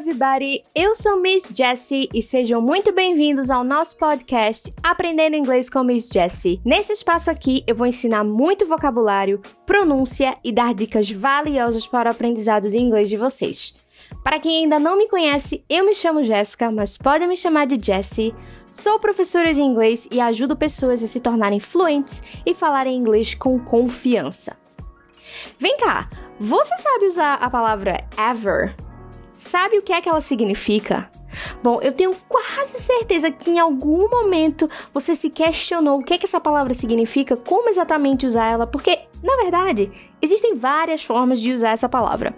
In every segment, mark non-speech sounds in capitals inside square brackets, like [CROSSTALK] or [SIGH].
everybody! Eu sou Miss Jessie e sejam muito bem-vindos ao nosso podcast Aprendendo Inglês com Miss Jessie. Nesse espaço aqui, eu vou ensinar muito vocabulário, pronúncia e dar dicas valiosas para o aprendizado de inglês de vocês. Para quem ainda não me conhece, eu me chamo Jéssica, mas pode me chamar de Jessie. Sou professora de inglês e ajudo pessoas a se tornarem fluentes e falarem inglês com confiança. Vem cá, você sabe usar a palavra ever? Sabe o que é que ela significa? Bom, eu tenho quase certeza que em algum momento você se questionou o que, é que essa palavra significa, como exatamente usar ela, porque, na verdade, existem várias formas de usar essa palavra.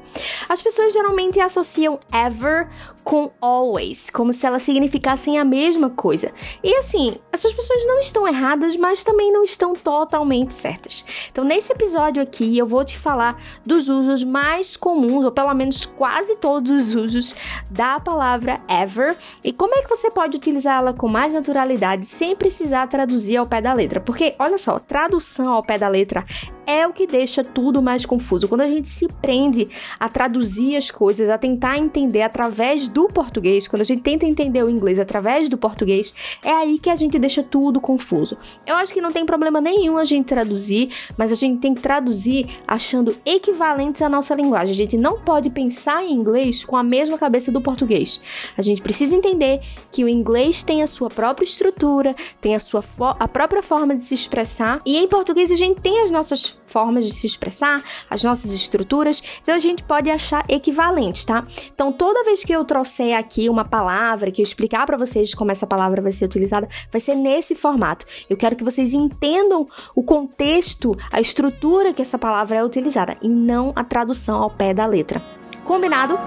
As pessoas geralmente associam ever com always, como se elas significassem a mesma coisa. E assim, essas pessoas não estão erradas, mas também não estão totalmente certas. Então, nesse episódio aqui, eu vou te falar dos usos mais comuns, ou pelo menos quase todos os usos da palavra ever e como é que você pode utilizá-la com mais naturalidade sem precisar traduzir ao pé da letra. Porque, olha só, tradução ao pé da letra é o que deixa tudo mais confuso. Quando a gente se prende a traduzir as coisas, a tentar entender através do português, quando a gente tenta entender o inglês através do português, é aí que a gente deixa tudo confuso. Eu acho que não tem problema nenhum a gente traduzir, mas a gente tem que traduzir achando equivalentes à nossa linguagem. A gente não pode pensar em inglês com a mesma cabeça do português. A gente precisa entender que o inglês tem a sua própria estrutura, tem a sua a própria forma de se expressar, e em português a gente tem as nossas formas de se expressar, as nossas estruturas, então a gente pode achar equivalentes, tá? Então toda vez que eu trouxer aqui uma palavra, que eu explicar para vocês como essa palavra vai ser utilizada, vai ser nesse formato. Eu quero que vocês entendam o contexto, a estrutura que essa palavra é utilizada e não a tradução ao pé da letra. Combinado?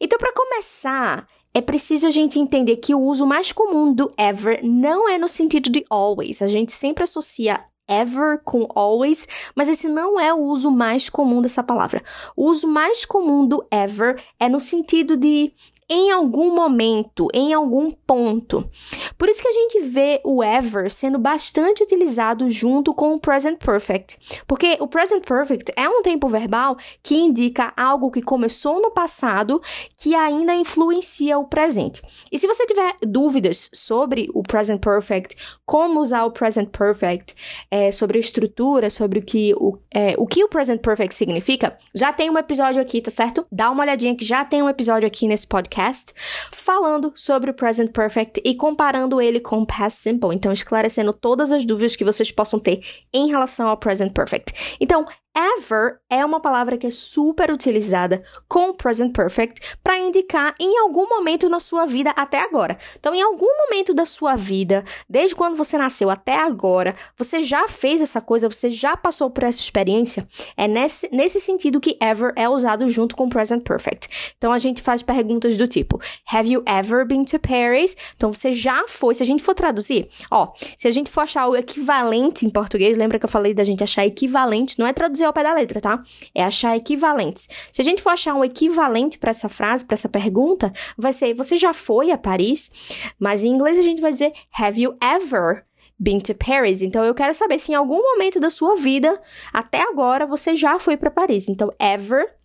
Então, para começar, é preciso a gente entender que o uso mais comum do ever não é no sentido de always. A gente sempre associa ever com always, mas esse não é o uso mais comum dessa palavra. O uso mais comum do ever é no sentido de em algum momento, em algum ponto. Por isso que a gente vê o ever sendo bastante utilizado junto com o present perfect, porque o present perfect é um tempo verbal que indica algo que começou no passado que ainda influencia o presente. E se você tiver dúvidas sobre o present perfect, como usar o present perfect, é, sobre a estrutura, sobre o que o, é, o que o present perfect significa, já tem um episódio aqui, tá certo? Dá uma olhadinha que já tem um episódio aqui nesse podcast podcast falando sobre o present perfect e comparando ele com o past simple, então esclarecendo todas as dúvidas que vocês possam ter em relação ao present perfect. Então, ever é uma palavra que é super utilizada com o present perfect para indicar em algum momento na sua vida até agora. Então, em algum momento da sua vida, desde quando você nasceu até agora, você já fez essa coisa, você já passou por essa experiência. É nesse, nesse sentido que ever é usado junto com o present perfect. Então, a gente faz perguntas do tipo: Have you ever been to Paris? Então, você já foi. Se a gente for traduzir, ó, se a gente for achar o equivalente em português, lembra que eu falei da gente achar equivalente? Não é traduzir ao pé da letra, tá? É achar equivalentes. Se a gente for achar um equivalente para essa frase, para essa pergunta, vai ser: Você já foi a Paris? Mas em inglês a gente vai dizer: Have you ever been to Paris? Então eu quero saber se em algum momento da sua vida, até agora, você já foi para Paris. Então, ever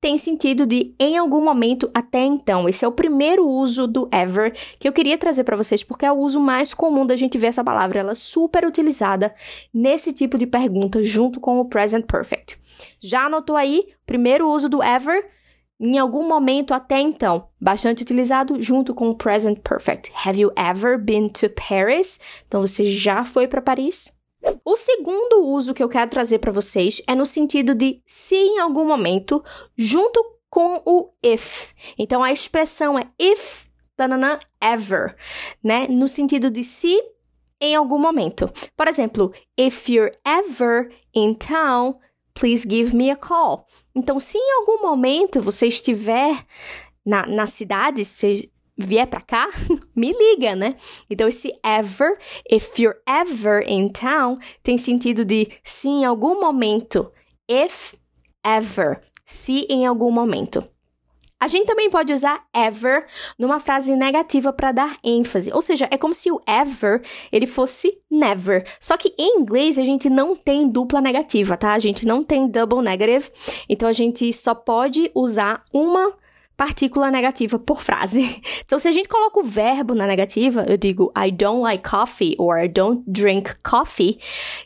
tem sentido de em algum momento até então. Esse é o primeiro uso do ever que eu queria trazer para vocês porque é o uso mais comum da gente ver essa palavra, ela é super utilizada nesse tipo de pergunta junto com o present perfect. Já anotou aí? Primeiro uso do ever em algum momento até então, bastante utilizado junto com o present perfect. Have you ever been to Paris? Então você já foi para Paris? O segundo uso que eu quero trazer para vocês é no sentido de se em algum momento, junto com o if. Então a expressão é if tanana, ever, né? No sentido de se em algum momento. Por exemplo, if you're ever in town, please give me a call. Então, se em algum momento você estiver na, na cidade, se vier para cá, [LAUGHS] me liga, né? Então esse ever, if you're ever in town, tem sentido de se em algum momento, if ever, se em algum momento. A gente também pode usar ever numa frase negativa para dar ênfase. Ou seja, é como se o ever ele fosse never. Só que em inglês a gente não tem dupla negativa, tá? A gente não tem double negative. Então a gente só pode usar uma partícula negativa por frase. [LAUGHS] Então, se a gente coloca o verbo na negativa, eu digo I don't like coffee or I don't drink coffee,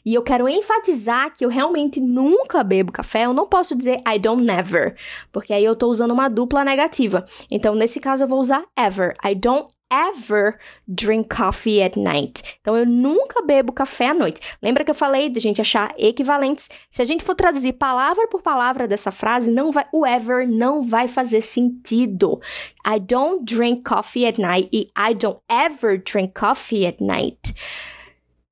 e eu quero enfatizar que eu realmente nunca bebo café, eu não posso dizer I don't never, porque aí eu tô usando uma dupla negativa. Então, nesse caso, eu vou usar ever. I don't ever drink coffee at night. Então eu nunca bebo café à noite. Lembra que eu falei de gente achar equivalentes? Se a gente for traduzir palavra por palavra dessa frase, não vai o ever não vai fazer sentido. I don't drink coffee at night e I don't ever drink coffee at night.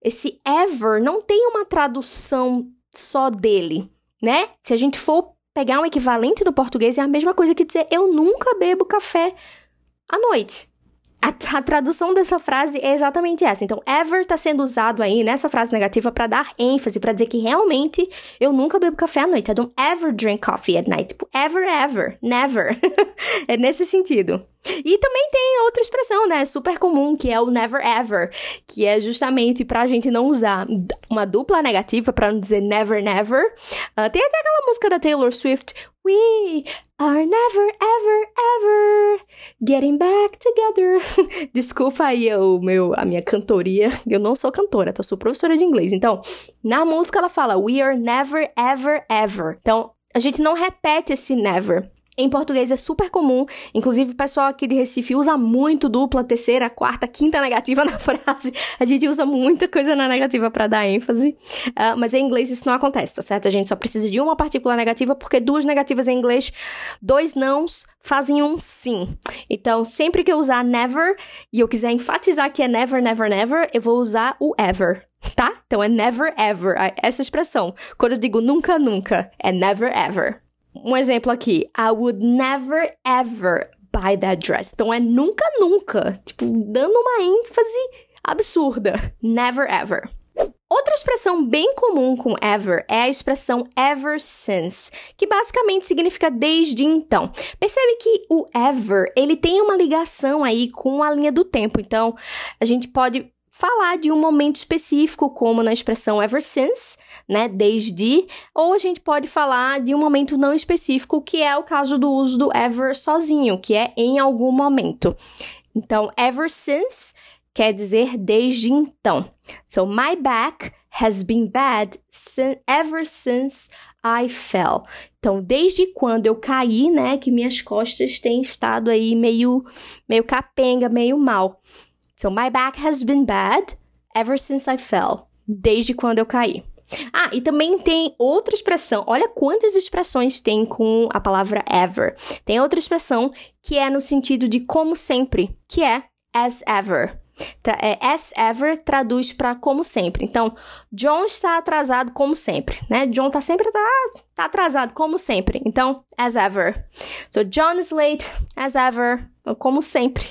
Esse ever não tem uma tradução só dele, né? Se a gente for pegar um equivalente no português, é a mesma coisa que dizer eu nunca bebo café à noite. A, a, tradução dessa frase é exatamente essa. Então, ever está sendo usado aí nessa frase negativa para dar ênfase, para dizer que realmente eu nunca bebo café à noite. I don't ever drink coffee at night. Tipo, ever, ever, never. [LAUGHS] é nesse sentido. E também tem outra expressão, né, super comum, que é o never ever, que é justamente pra gente não usar uma dupla negativa, para não dizer never never. Uh, tem até aquela música da Taylor Swift, We are never ever ever getting back together. [LAUGHS] Desculpa aí o meu, a minha cantoria, eu não sou cantora, tá? sou professora de inglês. Então, na música ela fala We are never ever ever. Então, a gente não repete esse never. Em português é super comum, inclusive o pessoal aqui de Recife usa muito dupla, terceira, quarta, quinta negativa [LAUGHS] na frase. A gente usa muita coisa na negativa para dar ênfase, uh, mas em inglês isso não acontece, tá certo? A gente só precisa de uma partícula negativa, porque duas negativas em inglês, dois nãos fazem um sim. Então, sempre que eu usar never e eu quiser enfatizar que é never, never, never, eu vou usar o ever, tá? Então é never, ever, essa expressão. Quando eu digo nunca, nunca, é never, ever. Um exemplo aqui. I would never ever buy that dress. Então é nunca, nunca. Tipo, dando uma ênfase absurda. Never ever. Outra expressão bem comum com ever é a expressão ever since, que basicamente significa desde então. Percebe que o ever, ele tem uma ligação aí com a linha do tempo. Então, a gente pode falar de um momento específico, como na expressão ever since, né, desde, ou a gente pode falar de um momento não específico, que é o caso do uso do ever sozinho, que é em algum momento. Então, ever since quer dizer desde então. So, my back has been bad ever since I fell. Então, desde quando eu caí, né, que minhas costas têm estado aí meio, meio capenga, meio mal. So my back has been bad ever since I fell. Desde quando eu caí. Ah, e também tem outra expressão. Olha quantas expressões tem com a palavra ever. Tem outra expressão que é no sentido de como sempre, que é as ever. É, as ever traduz para como sempre. Então, John está atrasado como sempre, né? John tá sempre tá, tá atrasado como sempre. Então, as ever. So John is late as ever, como sempre.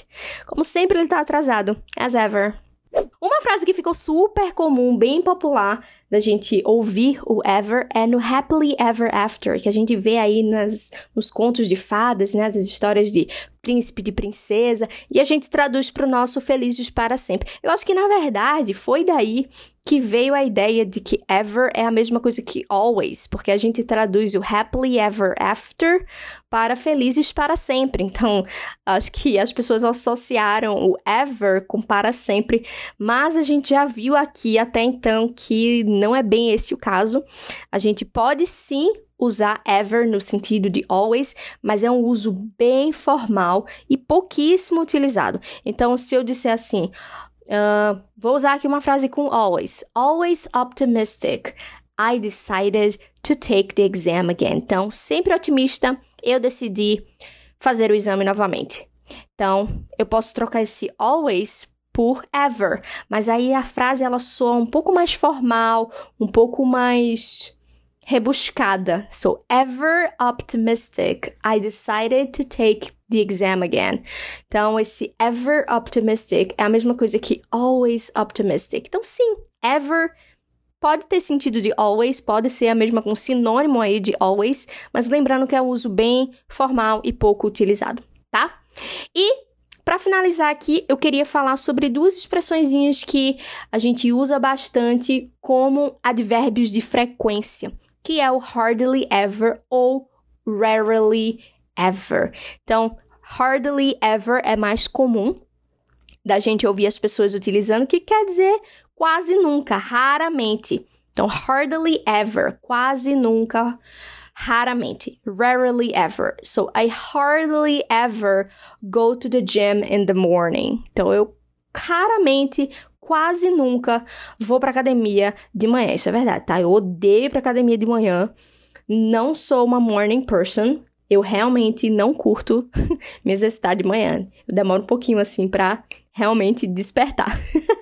Como sempre ele tá atrasado, as ever. Uma frase que ficou super comum, bem popular da gente ouvir o ever é no Happily Ever After, que a gente vê aí nas, nos contos de fadas, né, as histórias de príncipe, de princesa, e a gente traduz para o nosso felizes para sempre. Eu acho que na verdade foi daí que veio a ideia de que ever é a mesma coisa que always, porque a gente traduz o happily ever after para felizes para sempre. Então, acho que as pessoas associaram o ever com para sempre, mas a gente já viu aqui até então que não é bem esse o caso. A gente pode sim usar ever no sentido de always, mas é um uso bem formal e pouquíssimo utilizado. Então, se eu disser assim, uh, vou usar aqui uma frase com always. Always optimistic. I decided to take the exam again. Então, sempre otimista, eu decidi fazer o exame novamente. Então, eu posso trocar esse always por ever, mas aí a frase ela soa um pouco mais formal, um pouco mais rebuscada. So, ever optimistic, I decided to take the exam again. Então, esse ever optimistic é a mesma coisa que always optimistic. Então, sim, ever pode ter sentido de always, pode ser a mesma com sinônimo aí de always, mas lembrando que é um uso bem formal e pouco utilizado, tá? E para finalizar aqui, eu queria falar sobre duas expressões que a gente usa bastante como advérbios de frequência, que é o hardly ever ou rarely ever. Então, hardly ever é mais comum da gente ouvir as pessoas utilizando, que quer dizer quase nunca, raramente. Então, hardly ever, quase nunca, raramente, rarely ever. So, I hardly ever go to the gym in the morning. Então, eu raramente, quase nunca vou pra academia de manhã. Isso é verdade, tá? Eu odeio ir pra academia de manhã. Não sou uma morning person. Eu realmente não curto [LAUGHS] me exercitar de manhã. Eu demoro um pouquinho assim pra realmente despertar.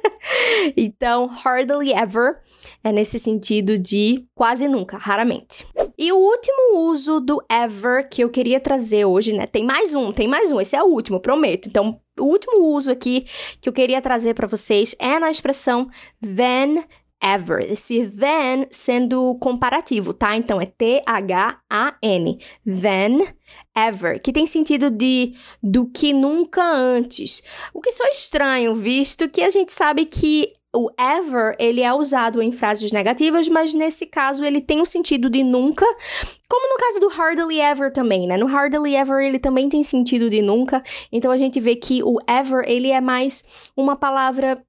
[LAUGHS] então, hardly ever é nesse sentido de quase nunca, raramente. E o último uso do ever que eu queria trazer hoje, né? Tem mais um, tem mais um, esse é o último, prometo. Então, o último uso aqui que eu queria trazer para vocês é na expressão then ever. Esse then sendo comparativo, tá? Então é T-H-A-N. Then ever, que tem sentido de do que nunca antes. O que só estranho, visto que a gente sabe que o ever, ele é usado em frases negativas, mas nesse caso ele tem o sentido de nunca, como no caso do hardly ever também, né? No hardly ever ele também tem sentido de nunca, então a gente vê que o ever, ele é mais uma palavra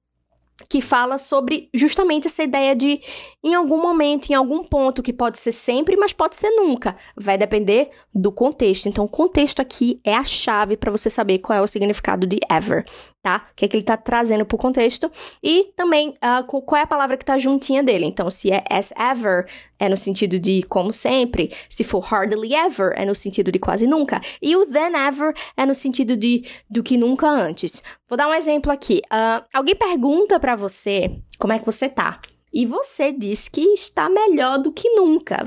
que fala sobre justamente essa ideia de em algum momento, em algum ponto, que pode ser sempre, mas pode ser nunca. Vai depender do contexto. Então, o contexto aqui é a chave para você saber qual é o significado de ever tá? O que, é que ele tá trazendo pro contexto. E também uh, qual é a palavra que tá juntinha dele. Então, se é as ever, é no sentido de como sempre. Se for hardly ever, é no sentido de quase nunca. E o then ever é no sentido de do que nunca antes. Vou dar um exemplo aqui. Uh, alguém pergunta para você como é que você tá. E você diz que está melhor do que nunca.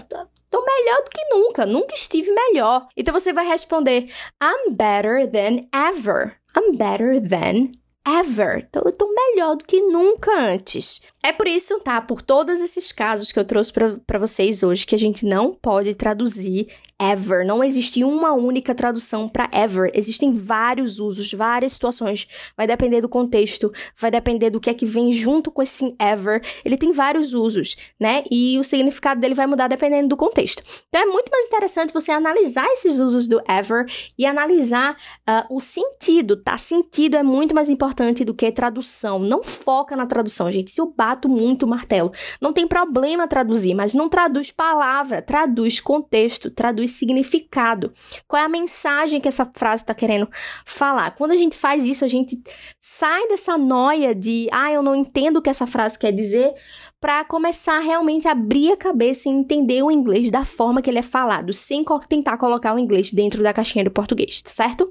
Tô melhor do que nunca, nunca estive melhor. Então você vai responder: I'm better than ever. I'm better than ever. Então, eu tô melhor do que nunca antes. É por isso, tá? Por todos esses casos que eu trouxe para vocês hoje, que a gente não pode traduzir ever. Não existe uma única tradução para ever. Existem vários usos, várias situações. Vai depender do contexto, vai depender do que é que vem junto com esse ever. Ele tem vários usos, né? E o significado dele vai mudar dependendo do contexto. Então é muito mais interessante você analisar esses usos do ever e analisar uh, o sentido, tá? Sentido é muito mais importante do que tradução. Não foca na tradução, gente. Se eu bato muito o martelo, não tem problema traduzir, mas não traduz palavra, traduz contexto, traduz significado. Qual é a mensagem que essa frase está querendo falar? Quando a gente faz isso, a gente sai dessa noia de, ah, eu não entendo o que essa frase quer dizer, para começar realmente a abrir a cabeça e entender o inglês da forma que ele é falado, sem tentar colocar o inglês dentro da caixinha do português, tá certo?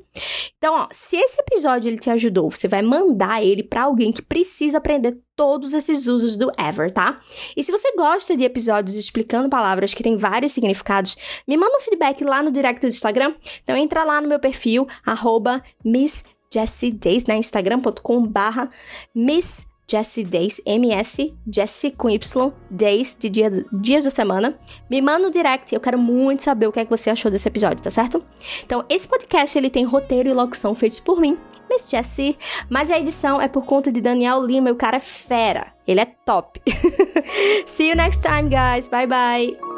Então, ó, se esse episódio ele te ajudou, você vai mandar ele para alguém que precisa aprender todos esses usos do ever, tá? E se você gosta de episódios explicando palavras que têm vários significados, me manda um feedback lá no direct do Instagram. Então entra lá no meu perfil, arroba Miss Jessie Days, né? instagram.com barra Miss Jessie Days, MS, Jessie com Y, Days, de dia, dias da semana. Me manda um direct, eu quero muito saber o que é que você achou desse episódio, tá certo? Então, esse podcast, ele tem roteiro e locução feitos por mim, Miss Jessie, mas a edição é por conta de Daniel Lima, o cara é fera. Ele é top. [LAUGHS] See you next time, guys. Bye, bye.